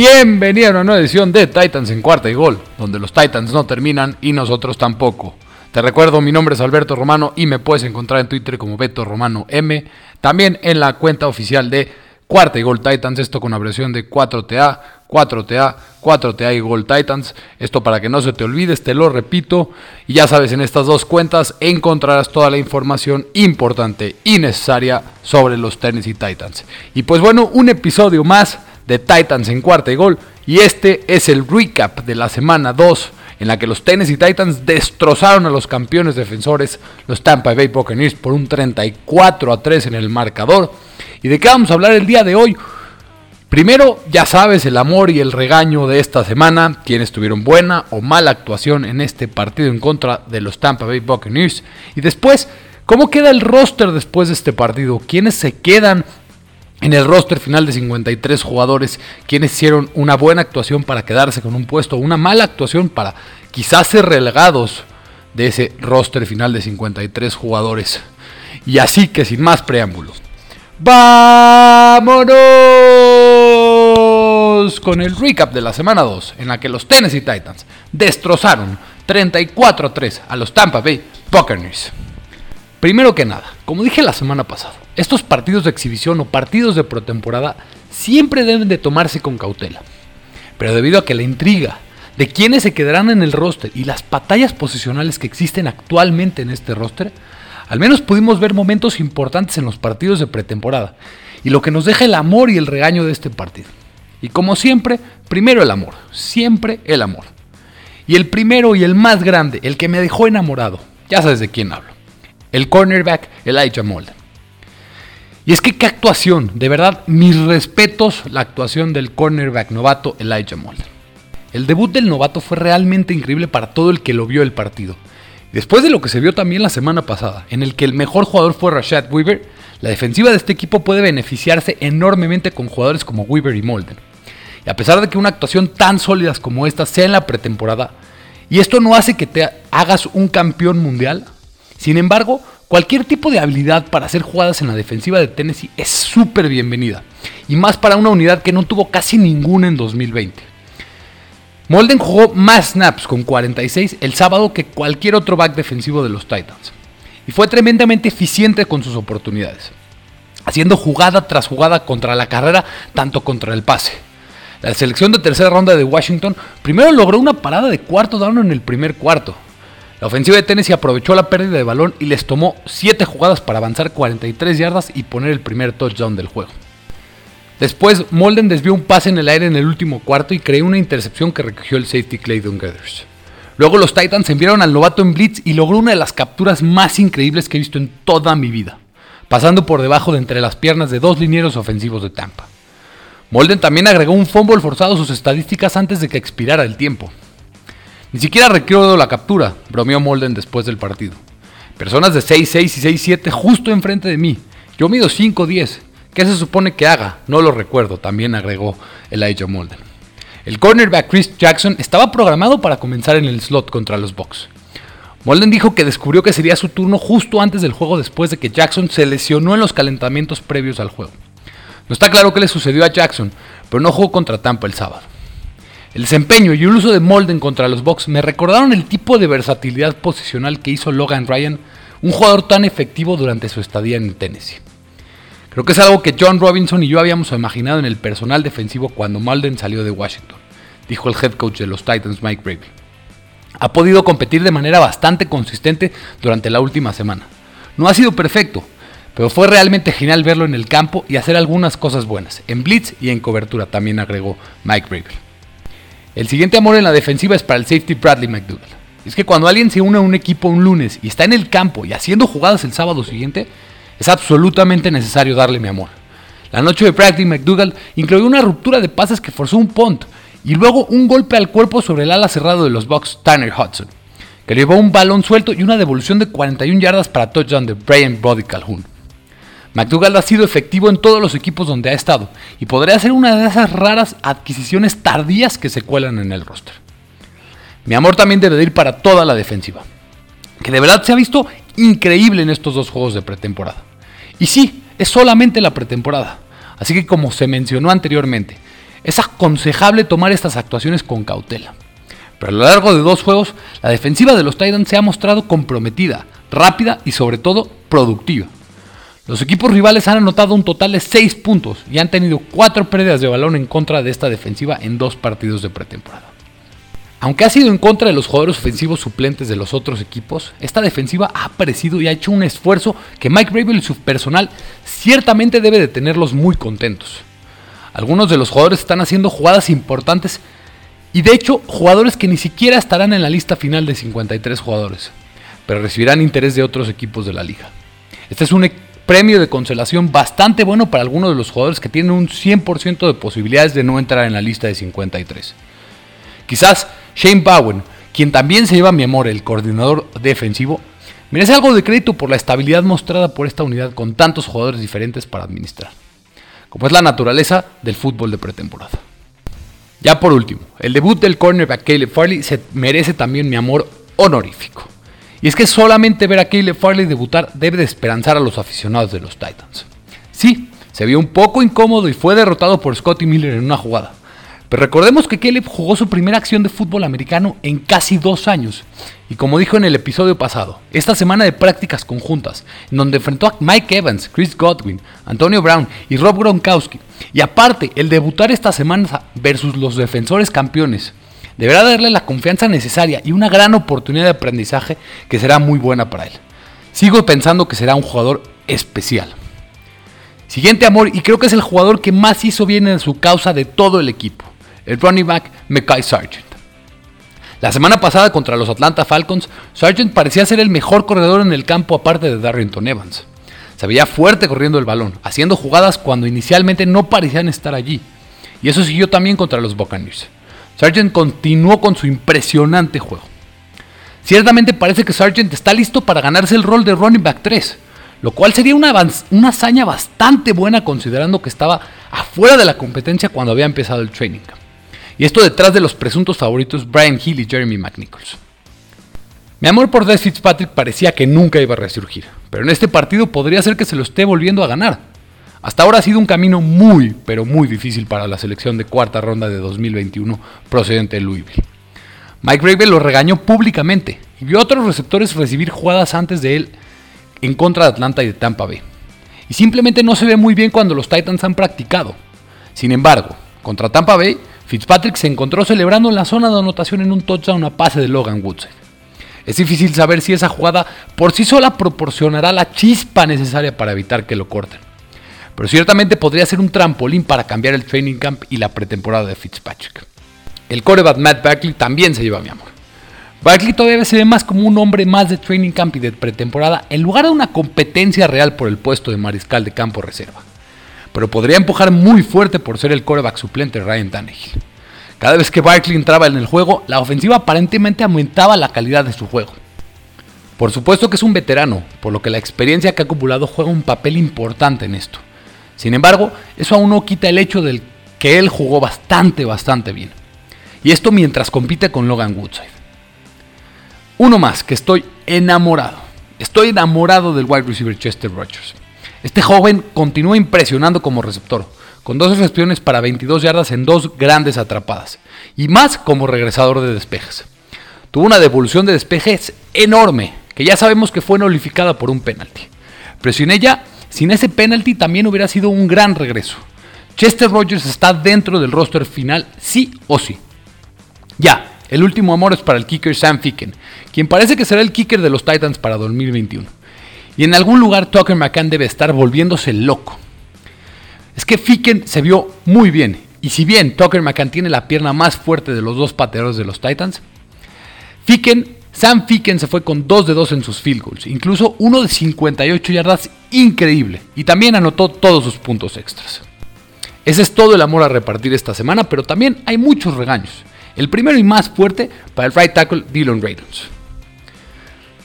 Bienvenido a una nueva edición de Titans en cuarta y gol, donde los Titans no terminan y nosotros tampoco. Te recuerdo, mi nombre es Alberto Romano y me puedes encontrar en Twitter como Beto Romano M, también en la cuenta oficial de Cuarta y Gol Titans, esto con abreviación de 4TA, 4TA, 4TA y Gol Titans. Esto para que no se te olvides, te lo repito. Y ya sabes, en estas dos cuentas encontrarás toda la información importante y necesaria sobre los Tennessee Titans. Y pues bueno, un episodio más de Titans en cuarta y gol. Y este es el recap de la semana 2 en la que los Tennessee Titans destrozaron a los campeones defensores, los Tampa Bay Buccaneers, por un 34 a 3 en el marcador. ¿Y de qué vamos a hablar el día de hoy? Primero, ya sabes, el amor y el regaño de esta semana, quienes tuvieron buena o mala actuación en este partido en contra de los Tampa Bay Buccaneers. Y después, ¿cómo queda el roster después de este partido? ¿Quiénes se quedan en el roster final de 53 jugadores, quienes hicieron una buena actuación para quedarse con un puesto, una mala actuación para quizás ser relegados de ese roster final de 53 jugadores. Y así que sin más preámbulos, vámonos con el recap de la semana 2, en la que los Tennessee Titans destrozaron 34 a 3 a los Tampa Bay Buccaneers. Primero que nada, como dije la semana pasada, estos partidos de exhibición o partidos de pretemporada siempre deben de tomarse con cautela. Pero debido a que la intriga de quiénes se quedarán en el roster y las batallas posicionales que existen actualmente en este roster, al menos pudimos ver momentos importantes en los partidos de pretemporada y lo que nos deja el amor y el regaño de este partido. Y como siempre, primero el amor, siempre el amor. Y el primero y el más grande, el que me dejó enamorado, ya sabes de quién hablo el cornerback Elijah Molden. Y es que qué actuación, de verdad, mis respetos la actuación del cornerback novato Elijah Molden. El debut del novato fue realmente increíble para todo el que lo vio el partido. Después de lo que se vio también la semana pasada, en el que el mejor jugador fue Rashad Weaver, la defensiva de este equipo puede beneficiarse enormemente con jugadores como Weaver y Molden. Y a pesar de que una actuación tan sólida como esta sea en la pretemporada, y esto no hace que te hagas un campeón mundial, sin embargo, cualquier tipo de habilidad para hacer jugadas en la defensiva de Tennessee es súper bienvenida, y más para una unidad que no tuvo casi ninguna en 2020. Molden jugó más snaps con 46 el sábado que cualquier otro back defensivo de los Titans, y fue tremendamente eficiente con sus oportunidades, haciendo jugada tras jugada contra la carrera, tanto contra el pase. La selección de tercera ronda de Washington primero logró una parada de cuarto down en el primer cuarto, la ofensiva de Tennessee aprovechó la pérdida de balón y les tomó 7 jugadas para avanzar 43 yardas y poner el primer touchdown del juego. Después, Molden desvió un pase en el aire en el último cuarto y creó una intercepción que recogió el safety Clayton Gathers. Luego los Titans enviaron al novato en blitz y logró una de las capturas más increíbles que he visto en toda mi vida, pasando por debajo de entre las piernas de dos linieros ofensivos de Tampa. Molden también agregó un fumble forzado a sus estadísticas antes de que expirara el tiempo. Ni siquiera requiero la captura, bromeó Molden después del partido. Personas de 6'6 y 6'7 justo enfrente de mí. Yo mido 5'10. ¿Qué se supone que haga? No lo recuerdo, también agregó Elijah Molden. El cornerback Chris Jackson estaba programado para comenzar en el slot contra los Bucks. Molden dijo que descubrió que sería su turno justo antes del juego después de que Jackson se lesionó en los calentamientos previos al juego. No está claro qué le sucedió a Jackson, pero no jugó contra Tampa el sábado. El desempeño y el uso de Molden contra los Bucks me recordaron el tipo de versatilidad posicional que hizo Logan Ryan, un jugador tan efectivo durante su estadía en Tennessee. Creo que es algo que John Robinson y yo habíamos imaginado en el personal defensivo cuando Molden salió de Washington, dijo el head coach de los Titans Mike Brady. Ha podido competir de manera bastante consistente durante la última semana. No ha sido perfecto, pero fue realmente genial verlo en el campo y hacer algunas cosas buenas, en blitz y en cobertura, también agregó Mike Brady. El siguiente amor en la defensiva es para el safety Bradley McDougall. Es que cuando alguien se une a un equipo un lunes y está en el campo y haciendo jugadas el sábado siguiente, es absolutamente necesario darle mi amor. La noche de Bradley McDougall incluyó una ruptura de pases que forzó un punt y luego un golpe al cuerpo sobre el ala cerrado de los Bucks Tanner Hudson, que llevó un balón suelto y una devolución de 41 yardas para touchdown de Brian Brody Calhoun. McDougall ha sido efectivo en todos los equipos donde ha estado y podría ser una de esas raras adquisiciones tardías que se cuelan en el roster. Mi amor también debe ir para toda la defensiva, que de verdad se ha visto increíble en estos dos juegos de pretemporada. Y sí, es solamente la pretemporada, así que como se mencionó anteriormente, es aconsejable tomar estas actuaciones con cautela. Pero a lo largo de dos juegos, la defensiva de los Titans se ha mostrado comprometida, rápida y sobre todo productiva. Los equipos rivales han anotado un total de 6 puntos y han tenido 4 pérdidas de balón en contra de esta defensiva en dos partidos de pretemporada. Aunque ha sido en contra de los jugadores ofensivos suplentes de los otros equipos, esta defensiva ha aparecido y ha hecho un esfuerzo que Mike Rabel y su personal ciertamente debe de tenerlos muy contentos. Algunos de los jugadores están haciendo jugadas importantes y de hecho jugadores que ni siquiera estarán en la lista final de 53 jugadores, pero recibirán interés de otros equipos de la liga. Este es un e- premio de consolación bastante bueno para algunos de los jugadores que tienen un 100% de posibilidades de no entrar en la lista de 53. Quizás Shane Bowen, quien también se lleva mi amor, el coordinador defensivo, merece algo de crédito por la estabilidad mostrada por esta unidad con tantos jugadores diferentes para administrar, como es la naturaleza del fútbol de pretemporada. Ya por último, el debut del cornerback Caleb Farley se merece también mi amor honorífico. Y es que solamente ver a Caleb Farley debutar debe de esperanzar a los aficionados de los Titans. Sí, se vio un poco incómodo y fue derrotado por Scotty Miller en una jugada, pero recordemos que Caleb jugó su primera acción de fútbol americano en casi dos años. Y como dijo en el episodio pasado, esta semana de prácticas conjuntas, en donde enfrentó a Mike Evans, Chris Godwin, Antonio Brown y Rob Gronkowski, y aparte el debutar esta semana versus los defensores campeones, deberá darle la confianza necesaria y una gran oportunidad de aprendizaje que será muy buena para él. Sigo pensando que será un jugador especial. Siguiente amor, y creo que es el jugador que más hizo bien en su causa de todo el equipo el running back Mekai Sargent. La semana pasada contra los Atlanta Falcons, Sargent parecía ser el mejor corredor en el campo aparte de Darrington Evans. Se veía fuerte corriendo el balón, haciendo jugadas cuando inicialmente no parecían estar allí. Y eso siguió también contra los Buccaneers. Sargent continuó con su impresionante juego. Ciertamente parece que Sargent está listo para ganarse el rol de running back 3, lo cual sería una, una hazaña bastante buena considerando que estaba afuera de la competencia cuando había empezado el training. Y esto detrás de los presuntos favoritos Brian Hill y Jeremy McNichols. Mi amor por Des Fitzpatrick parecía que nunca iba a resurgir, pero en este partido podría ser que se lo esté volviendo a ganar. Hasta ahora ha sido un camino muy, pero muy difícil para la selección de cuarta ronda de 2021 procedente de Louisville. Mike Rabel lo regañó públicamente y vio a otros receptores recibir jugadas antes de él en contra de Atlanta y de Tampa Bay. Y simplemente no se ve muy bien cuando los Titans han practicado. Sin embargo, contra Tampa Bay, Fitzpatrick se encontró celebrando en la zona de anotación en un touchdown a pase de Logan Woodside. Es difícil saber si esa jugada por sí sola proporcionará la chispa necesaria para evitar que lo corten. Pero ciertamente podría ser un trampolín para cambiar el training camp y la pretemporada de Fitzpatrick. El coreback Matt Barkley también se lleva mi amor. Barkley todavía se ve más como un hombre más de training camp y de pretemporada en lugar de una competencia real por el puesto de mariscal de campo reserva pero podría empujar muy fuerte por ser el coreback suplente Ryan Tannehill. Cada vez que Barkley entraba en el juego, la ofensiva aparentemente aumentaba la calidad de su juego. Por supuesto que es un veterano, por lo que la experiencia que ha acumulado juega un papel importante en esto. Sin embargo, eso aún no quita el hecho de que él jugó bastante, bastante bien. Y esto mientras compite con Logan Woodside. Uno más, que estoy enamorado. Estoy enamorado del wide receiver Chester Rogers. Este joven continúa impresionando como receptor, con dos recepciones para 22 yardas en dos grandes atrapadas, y más como regresador de despejes. Tuvo una devolución de despejes enorme, que ya sabemos que fue nullificada por un penalti. Pero sin ella, sin ese penalti también hubiera sido un gran regreso. Chester Rogers está dentro del roster final, sí o sí. Ya, el último amor es para el kicker Sam Ficken, quien parece que será el kicker de los Titans para 2021. Y en algún lugar Tucker McCann debe estar volviéndose loco. Es que Ficken se vio muy bien. Y si bien Tucker McCann tiene la pierna más fuerte de los dos pateadores de los Titans, Ficken, Sam Ficken se fue con 2 de 2 en sus field goals, incluso uno de 58 yardas increíble, y también anotó todos sus puntos extras. Ese es todo el amor a repartir esta semana, pero también hay muchos regaños. El primero y más fuerte para el right tackle Dylan Raiders.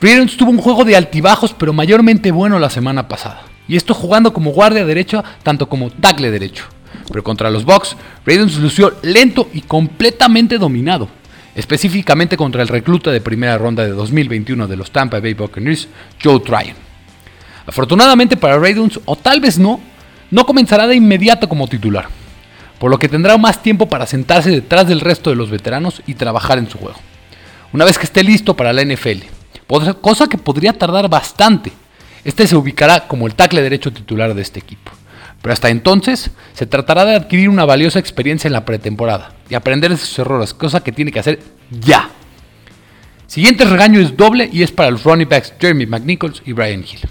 Ravens tuvo un juego de altibajos, pero mayormente bueno la semana pasada. Y esto jugando como guardia derecho, tanto como tackle derecho. Pero contra los Bucks, Ravens lució lento y completamente dominado. Específicamente contra el recluta de primera ronda de 2021 de los Tampa Bay Buccaneers, Joe Tryon. Afortunadamente para Ravens, o tal vez no, no comenzará de inmediato como titular. por lo que tendrá más tiempo para sentarse detrás del resto de los veteranos y trabajar en su juego. Una vez que esté listo para la NFL, cosa que podría tardar bastante, este se ubicará como el tackle derecho titular de este equipo. Pero hasta entonces se tratará de adquirir una valiosa experiencia en la pretemporada y aprender de sus errores, cosa que tiene que hacer ya. Siguiente regaño es doble y es para los running backs Jeremy McNichols y Brian Hill,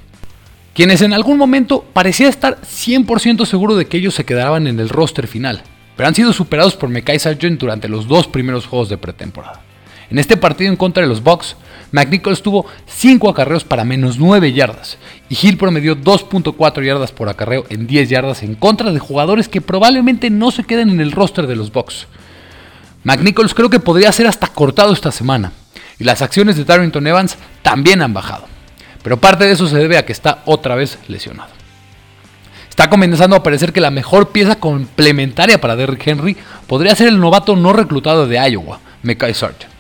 quienes en algún momento parecía estar 100% seguro de que ellos se quedaban en el roster final, pero han sido superados por Mekai Sargent durante los dos primeros juegos de pretemporada. En este partido en contra de los Bucks, McNichols tuvo 5 acarreos para menos 9 yardas y Hill promedió 2.4 yardas por acarreo en 10 yardas en contra de jugadores que probablemente no se queden en el roster de los Bucks. McNichols creo que podría ser hasta cortado esta semana, y las acciones de Darrington Evans también han bajado. Pero parte de eso se debe a que está otra vez lesionado. Está comenzando a parecer que la mejor pieza complementaria para Derrick Henry podría ser el novato no reclutado de Iowa, Mekai Sargent,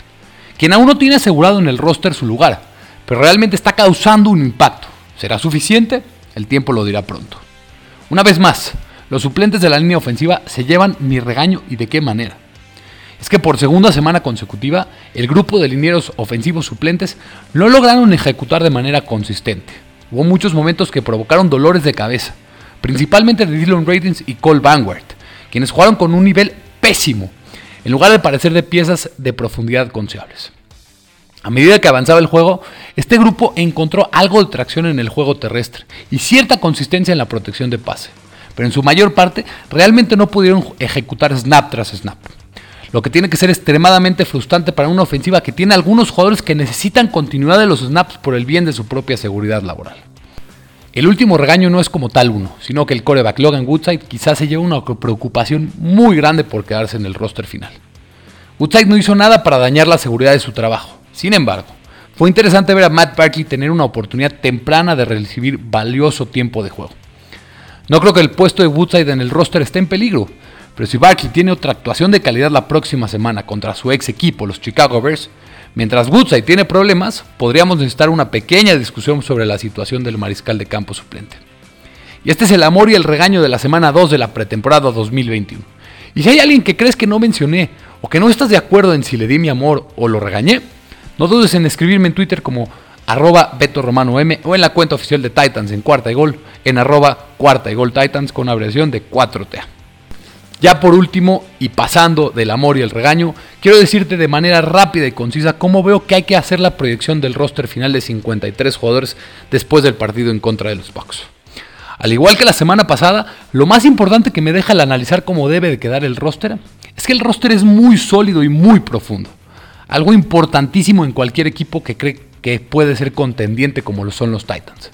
quien aún no tiene asegurado en el roster su lugar, pero realmente está causando un impacto. ¿Será suficiente? El tiempo lo dirá pronto. Una vez más, los suplentes de la línea ofensiva se llevan mi regaño y de qué manera es que por segunda semana consecutiva el grupo de linieros ofensivos suplentes no lograron ejecutar de manera consistente. Hubo muchos momentos que provocaron dolores de cabeza, principalmente de Dylan Ratings y Cole Vanguard, quienes jugaron con un nivel pésimo, en lugar de parecer de piezas de profundidad confiables. A medida que avanzaba el juego, este grupo encontró algo de tracción en el juego terrestre y cierta consistencia en la protección de pase, pero en su mayor parte realmente no pudieron ejecutar snap tras snap lo que tiene que ser extremadamente frustrante para una ofensiva que tiene algunos jugadores que necesitan continuidad de los snaps por el bien de su propia seguridad laboral. El último regaño no es como tal uno, sino que el coreback Logan Woodside quizás se lleva una preocupación muy grande por quedarse en el roster final. Woodside no hizo nada para dañar la seguridad de su trabajo. Sin embargo, fue interesante ver a Matt Barkley tener una oportunidad temprana de recibir valioso tiempo de juego. No creo que el puesto de Woodside en el roster esté en peligro, pero si Barkley tiene otra actuación de calidad la próxima semana contra su ex equipo, los Chicago Bears, mientras Woodside tiene problemas, podríamos necesitar una pequeña discusión sobre la situación del mariscal de campo suplente. Y este es el amor y el regaño de la semana 2 de la pretemporada 2021. Y si hay alguien que crees que no mencioné o que no estás de acuerdo en si le di mi amor o lo regañé, no dudes en escribirme en Twitter como arroba Beto Romano M o en la cuenta oficial de Titans en cuarta y gol en arroba cuarta y gol Titans con abreviación de 4TA. Ya por último, y pasando del amor y el regaño, quiero decirte de manera rápida y concisa cómo veo que hay que hacer la proyección del roster final de 53 jugadores después del partido en contra de los Bucks. Al igual que la semana pasada, lo más importante que me deja el analizar cómo debe de quedar el roster es que el roster es muy sólido y muy profundo. Algo importantísimo en cualquier equipo que cree que puede ser contendiente como lo son los Titans.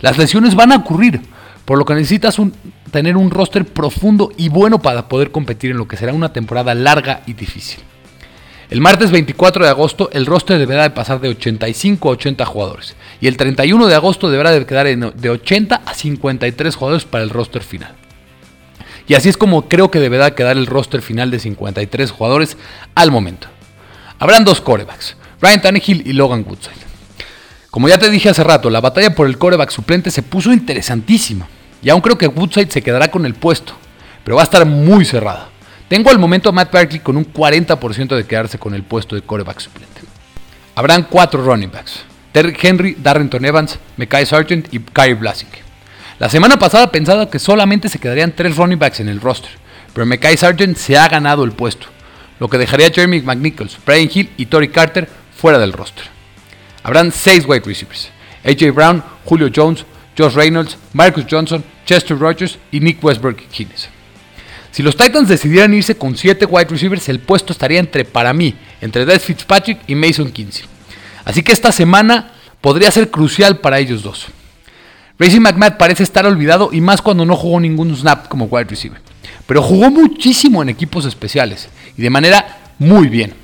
Las lesiones van a ocurrir, por lo que necesitas tener un roster profundo y bueno para poder competir en lo que será una temporada larga y difícil. El martes 24 de agosto el roster deberá de pasar de 85 a 80 jugadores y el 31 de agosto deberá de quedar de 80 a 53 jugadores para el roster final. Y así es como creo que deberá quedar el roster final de 53 jugadores al momento. Habrán dos corebacks, Ryan Tannehill y Logan Woodside. Como ya te dije hace rato, la batalla por el coreback suplente se puso interesantísima. Y aún creo que Woodside se quedará con el puesto, pero va a estar muy cerrada. Tengo al momento a Matt Barkley con un 40% de quedarse con el puesto de coreback suplente. Habrán cuatro running backs. Derrick Henry, Darrington Evans, Mekai Sargent y Kyrie Blasing. La semana pasada pensaba que solamente se quedarían tres running backs en el roster, pero Mekai Sargent se ha ganado el puesto, lo que dejaría a Jeremy McNichols, Brian Hill y Tory Carter fuera del roster. Habrán seis wide receivers. AJ Brown, Julio Jones, Josh Reynolds, Marcus Johnson, Chester Rogers y Nick Westbrook Kines. Si los Titans decidieran irse con 7 wide receivers, el puesto estaría entre, para mí, entre Des Fitzpatrick y Mason Kinsey. Así que esta semana podría ser crucial para ellos dos. Racing McMahon parece estar olvidado y más cuando no jugó ningún snap como wide receiver. Pero jugó muchísimo en equipos especiales y de manera muy bien.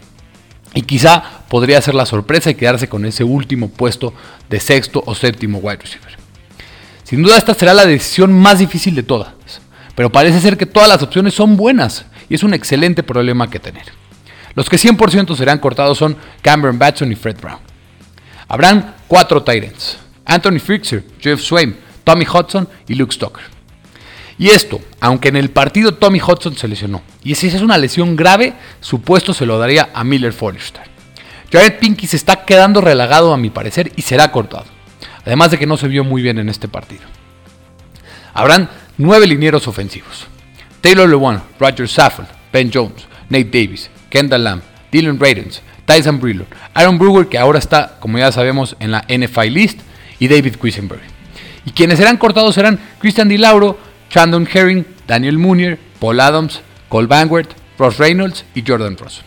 Y quizá podría ser la sorpresa y quedarse con ese último puesto de sexto o séptimo wide receiver. Sin duda esta será la decisión más difícil de todas, pero parece ser que todas las opciones son buenas y es un excelente problema que tener. Los que 100% serán cortados son Cameron Batson y Fred Brown. Habrán cuatro Titans, Anthony Fixer, Jeff Swain, Tommy Hudson y Luke Stoker. Y esto, aunque en el partido Tommy Hudson se lesionó. Y si es una lesión grave, su puesto se lo daría a Miller Forrester. Jared Pinky se está quedando relagado a mi parecer y será cortado. Además de que no se vio muy bien en este partido. Habrán nueve linieros ofensivos. Taylor Lewan, Roger Saffold, Ben Jones, Nate Davis, Kendall Lamb, Dylan Radens, Tyson Brillon, Aaron Brewer, que ahora está, como ya sabemos, en la NFI list, y David Quisenberry. Y quienes serán cortados serán Christian DiLauro, Chandon Herring, Daniel Munier, Paul Adams, Cole Vanguard, Ross Reynolds y Jordan Ross.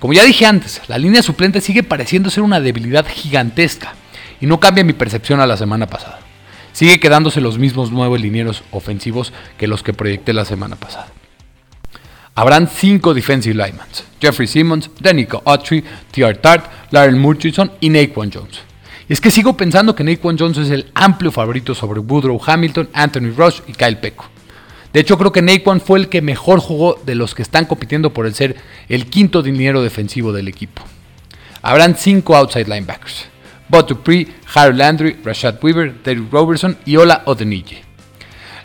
Como ya dije antes, la línea suplente sigue pareciendo ser una debilidad gigantesca y no cambia mi percepción a la semana pasada. Sigue quedándose los mismos nueve linieros ofensivos que los que proyecté la semana pasada. Habrán cinco defensive linemen: Jeffrey Simmons, Danico Autry, T.R. Tart, Larry Murchison y Naquan Jones. Y es que sigo pensando que Naquan Jones es el amplio favorito sobre Woodrow Hamilton, Anthony Rush y Kyle Pecco. De hecho, creo que Naquan fue el que mejor jugó de los que están compitiendo por el ser el quinto dinero defensivo del equipo. Habrán cinco outside linebackers. Bob Dupree, Harold Landry, Rashad Weaver, Derek Robertson y Ola Odenille.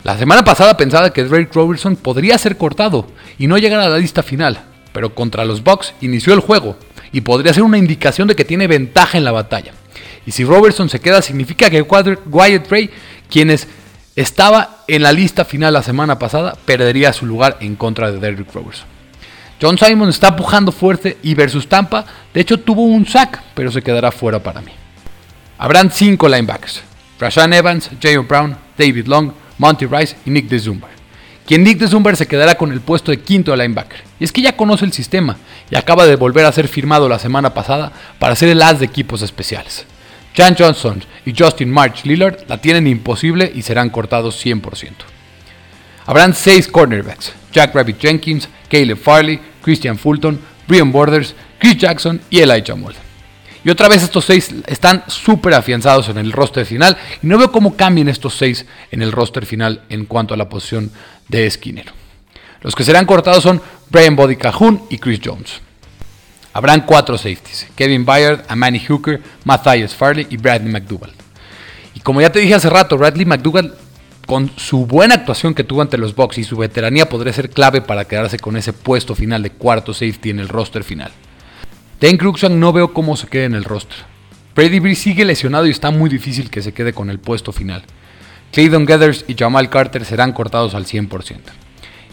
La semana pasada pensaba que Drake Robertson podría ser cortado y no llegar a la lista final, pero contra los Bucks inició el juego y podría ser una indicación de que tiene ventaja en la batalla. Y si Robertson se queda, significa que Wyatt Ray, quien estaba en la lista final la semana pasada, perdería su lugar en contra de Derrick Robertson. John Simon está pujando fuerte y versus Tampa, de hecho tuvo un sack, pero se quedará fuera para mí. Habrán cinco linebackers: Rashan Evans, J.O. Brown, David Long, Monty Rice y Nick DeZumber. Quien Nick DeZumber se quedará con el puesto de quinto linebacker. Y es que ya conoce el sistema y acaba de volver a ser firmado la semana pasada para ser el as de equipos especiales. Jan Johnson y Justin March Lillard la tienen imposible y serán cortados 100%. Habrán seis cornerbacks: Jack Rabbit Jenkins, Caleb Farley, Christian Fulton, Brian Borders, Chris Jackson y Elijah Mold. Y otra vez estos seis están súper afianzados en el roster final. Y no veo cómo cambien estos seis en el roster final en cuanto a la posición de esquinero. Los que serán cortados son Brian Body Cajun y Chris Jones. Habrán cuatro safeties: Kevin Byard, Amani Hooker, Matthias Farley y Bradley McDougall. Y como ya te dije hace rato, Bradley McDougall, con su buena actuación que tuvo ante los Bucks y su veteranía, podría ser clave para quedarse con ese puesto final de cuarto safety en el roster final. Dan Cruikshank no veo cómo se quede en el roster. Brady Bree sigue lesionado y está muy difícil que se quede con el puesto final. Clayton Gathers y Jamal Carter serán cortados al 100%.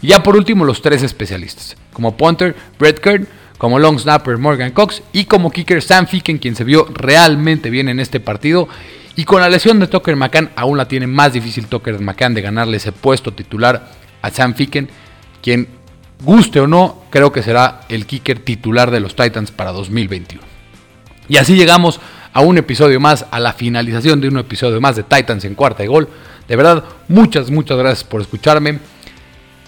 Y ya por último los tres especialistas, como punter Brett Kern, como long snapper Morgan Cox y como kicker Sam Ficken, quien se vio realmente bien en este partido. Y con la lesión de Tucker McCann aún la tiene más difícil Tucker McCann de ganarle ese puesto titular a Sam Ficken, quien guste o no, creo que será el kicker titular de los Titans para 2021. Y así llegamos a un episodio más, a la finalización de un episodio más de Titans en cuarta y gol. De verdad, muchas, muchas gracias por escucharme.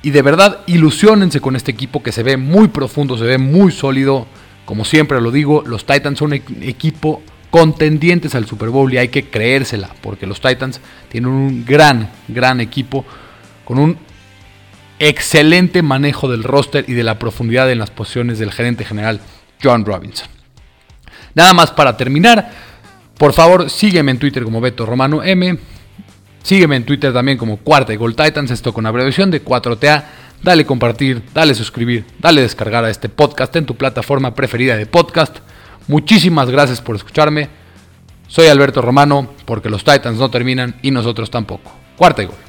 Y de verdad, ilusionense con este equipo que se ve muy profundo, se ve muy sólido. Como siempre lo digo, los Titans son un equipo contendientes al Super Bowl y hay que creérsela, porque los Titans tienen un gran, gran equipo con un excelente manejo del roster y de la profundidad en las posiciones del gerente general John Robinson. Nada más para terminar, por favor sígueme en Twitter como Beto Romano M, sígueme en Twitter también como Cuarta y Gold Titans, esto con abreviación de 4TA. Dale compartir, dale suscribir, dale descargar a este podcast en tu plataforma preferida de podcast. Muchísimas gracias por escucharme. Soy Alberto Romano, porque los Titans no terminan y nosotros tampoco. Cuarta y gol.